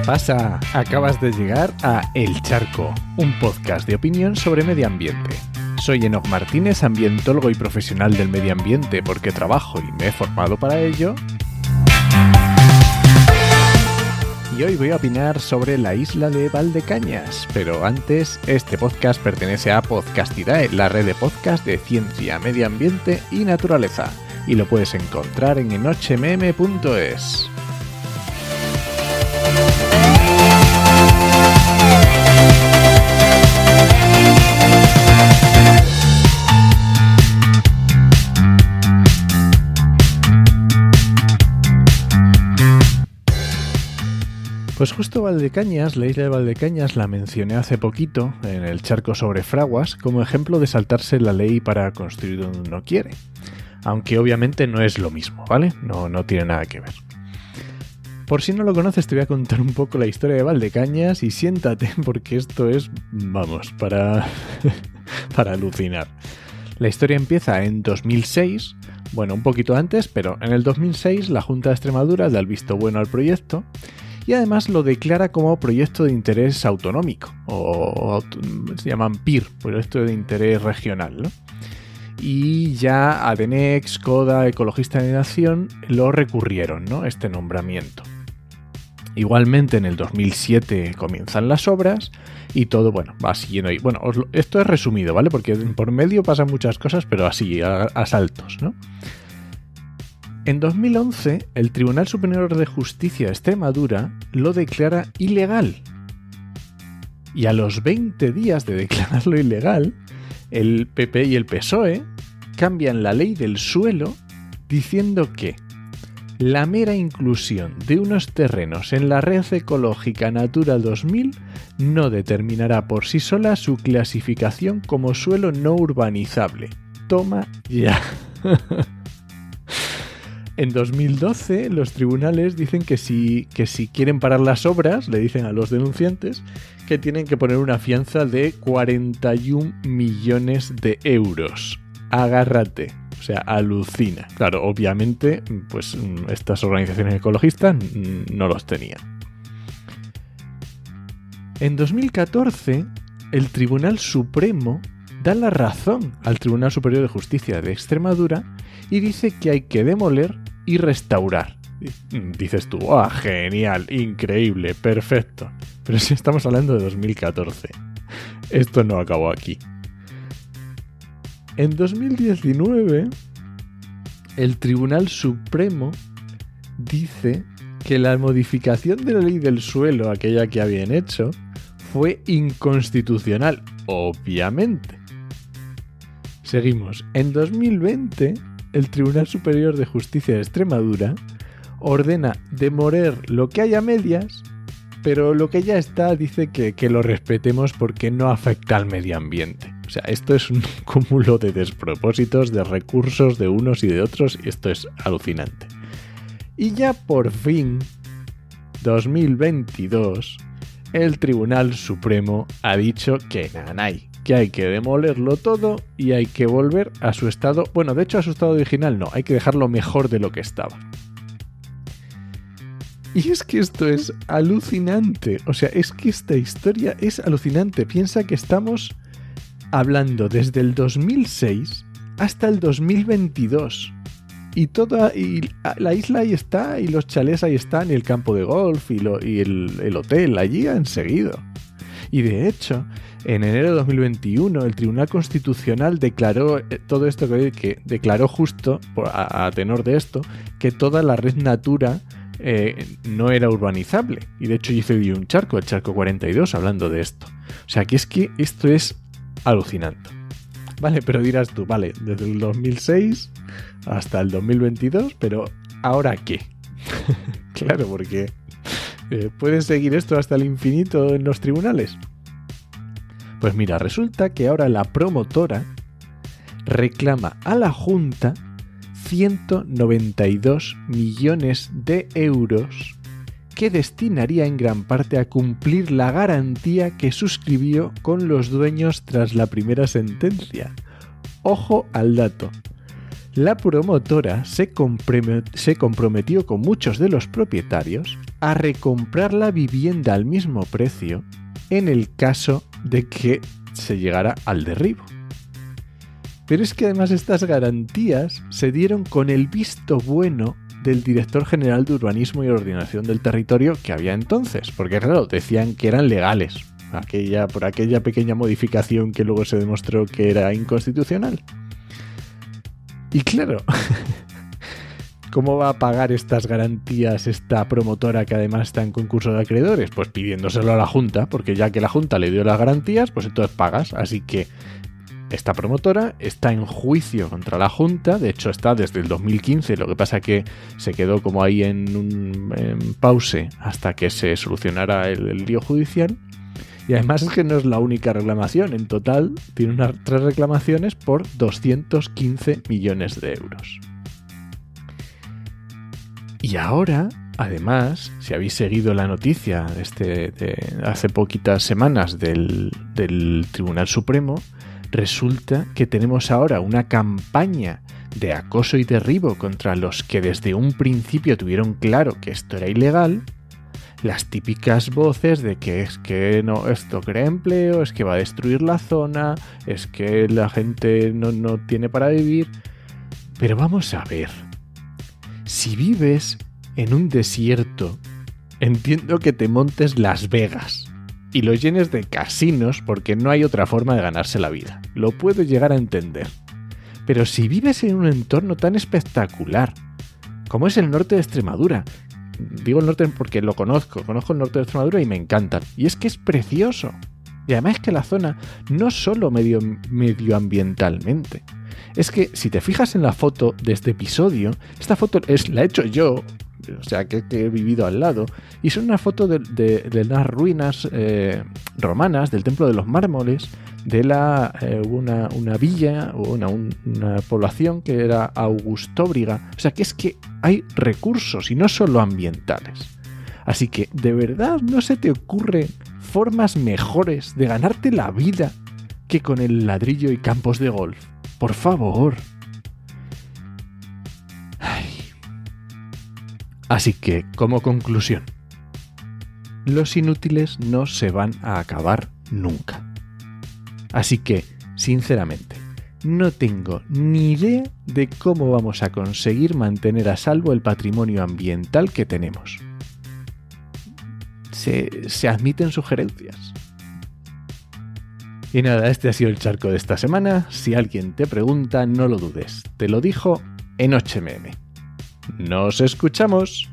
¿Qué pasa? Acabas de llegar a El Charco, un podcast de opinión sobre medio ambiente. Soy Enoch Martínez, ambientólogo y profesional del medio ambiente porque trabajo y me he formado para ello. Y hoy voy a opinar sobre la isla de Valdecañas, pero antes, este podcast pertenece a Podcastidae, la red de podcast de ciencia, medio ambiente y naturaleza, y lo puedes encontrar en enochmm.es. Pues justo Valdecañas, la isla de Valdecañas, la mencioné hace poquito en el charco sobre fraguas como ejemplo de saltarse la ley para construir donde uno quiere. Aunque obviamente no es lo mismo, ¿vale? No, no tiene nada que ver. Por si no lo conoces, te voy a contar un poco la historia de Valdecañas y siéntate porque esto es, vamos, para, para alucinar. La historia empieza en 2006, bueno, un poquito antes, pero en el 2006 la Junta de Extremadura da el visto bueno al proyecto y además lo declara como proyecto de interés autonómico, o, se llaman PIR, proyecto de interés regional. Y ya Adenex, CODA, Ecologista de Nación lo recurrieron, ¿no? Este nombramiento. Igualmente en el 2007 comienzan las obras y todo, bueno, va siguiendo ahí. Bueno, esto es resumido, ¿vale? Porque por medio pasan muchas cosas, pero así, a, a saltos, ¿no? En 2011, el Tribunal Superior de Justicia de Extremadura lo declara ilegal. Y a los 20 días de declararlo ilegal, el PP y el PSOE cambian la ley del suelo diciendo que la mera inclusión de unos terrenos en la red ecológica Natura 2000 no determinará por sí sola su clasificación como suelo no urbanizable. Toma ya. En 2012 los tribunales dicen que si, que si quieren parar las obras, le dicen a los denunciantes que tienen que poner una fianza de 41 millones de euros. Agárrate. O sea, alucina. Claro, obviamente, pues estas organizaciones ecologistas no los tenían. En 2014, el Tribunal Supremo da la razón al Tribunal Superior de Justicia de Extremadura y dice que hay que demoler y restaurar. Dices tú, ¡ah, genial, increíble, perfecto! Pero si estamos hablando de 2014. Esto no acabó aquí. En 2019, el Tribunal Supremo dice que la modificación de la ley del suelo, aquella que habían hecho, fue inconstitucional, obviamente. Seguimos. En 2020, el Tribunal Superior de Justicia de Extremadura ordena demoler lo que haya medias, pero lo que ya está dice que, que lo respetemos porque no afecta al medio ambiente. O sea, esto es un cúmulo de despropósitos, de recursos de unos y de otros, y esto es alucinante. Y ya por fin, 2022, el Tribunal Supremo ha dicho que nanay, que hay que demolerlo todo y hay que volver a su estado, bueno, de hecho a su estado original no, hay que dejarlo mejor de lo que estaba. Y es que esto es alucinante, o sea, es que esta historia es alucinante, piensa que estamos hablando desde el 2006 hasta el 2022. Y toda la isla ahí está, y los chalés ahí están, y el campo de golf, y, y el, el hotel allí han seguido. Y de hecho, en enero de 2021, el Tribunal Constitucional declaró eh, todo esto que, declaró justo, a, tenor de esto, que toda la red Natura eh, no era urbanizable. Y de hecho hizo un charco, el charco 42, hablando de esto. O sea, que es que esto es alucinante. Vale, pero dirás tú, vale, desde el 2006 hasta el 2022, pero ¿ahora qué? claro, porque eh, ¿puedes seguir esto hasta el infinito en los tribunales? Pues mira, resulta que ahora la promotora reclama a la Junta 192 millones de euros que destinaría en gran parte a cumplir la garantía que suscribió con los dueños tras la primera sentencia. Ojo al dato. La promotora se, comprometió con muchos de los propietarios a recomprar la vivienda al mismo precio en el caso de que se llegara al derribo. Pero es que además estas garantías se dieron con el visto bueno del director general de urbanismo y ordenación del territorio que había entonces, porque claro, decían que eran legales, aquella, por aquella pequeña modificación que luego se demostró que era inconstitucional. Y claro, ¿cómo va a pagar estas garantías esta promotora que además está en concurso de acreedores? Pues pidiéndoselo a la Junta, porque ya que la Junta le dio las garantías, pues entonces pagas. Así que esta promotora está en juicio contra la Junta, de hecho está desde el 2015, lo que pasa que se quedó como ahí en un pause hasta que se solucionara el, el lío judicial. Y además es que no es la única reclamación. En total tiene unas tres reclamaciones por 215 millones de euros. Y ahora, además, si habéis seguido la noticia este, de hace poquitas semanas del, del Tribunal Supremo, resulta que tenemos ahora una campaña de acoso y derribo contra los que desde un principio tuvieron claro que esto era ilegal las típicas voces de que es que no, esto crea empleo, es que va a destruir la zona, es que la gente no, no tiene para vivir. Pero vamos a ver, si vives en un desierto, entiendo que te montes Las Vegas y lo llenes de casinos porque no hay otra forma de ganarse la vida. Lo puedo llegar a entender. Pero si vives en un entorno tan espectacular como es el norte de Extremadura, digo el norte porque lo conozco, conozco el norte de Extremadura y me encantan. Y es que es precioso. Y además es que la zona, no solo medio, medioambientalmente, es que si te fijas en la foto de este episodio, esta foto es, la he hecho yo, o sea, que, he vivido al lado, y son una foto de, las ruinas eh, romanas del Templo de los Mármoles, de la, eh, una, una, villa o una, una, población que era Augustóbriga. O sea, que es que hay recursos y no solo ambientales. Así que, ¿de verdad no se te ocurren formas mejores de ganarte la vida que con el ladrillo y campos de golf? Por favor. Así que, como conclusión, los inútiles no se van a acabar nunca. Así que, sinceramente, no tengo ni idea de cómo vamos a conseguir mantener a salvo el patrimonio ambiental que tenemos. Se, admiten sugerencias. Y nada, este ha sido el charco de esta semana. Si alguien te pregunta, no lo dudes. Te lo dijo en HMM. Nos escuchamos.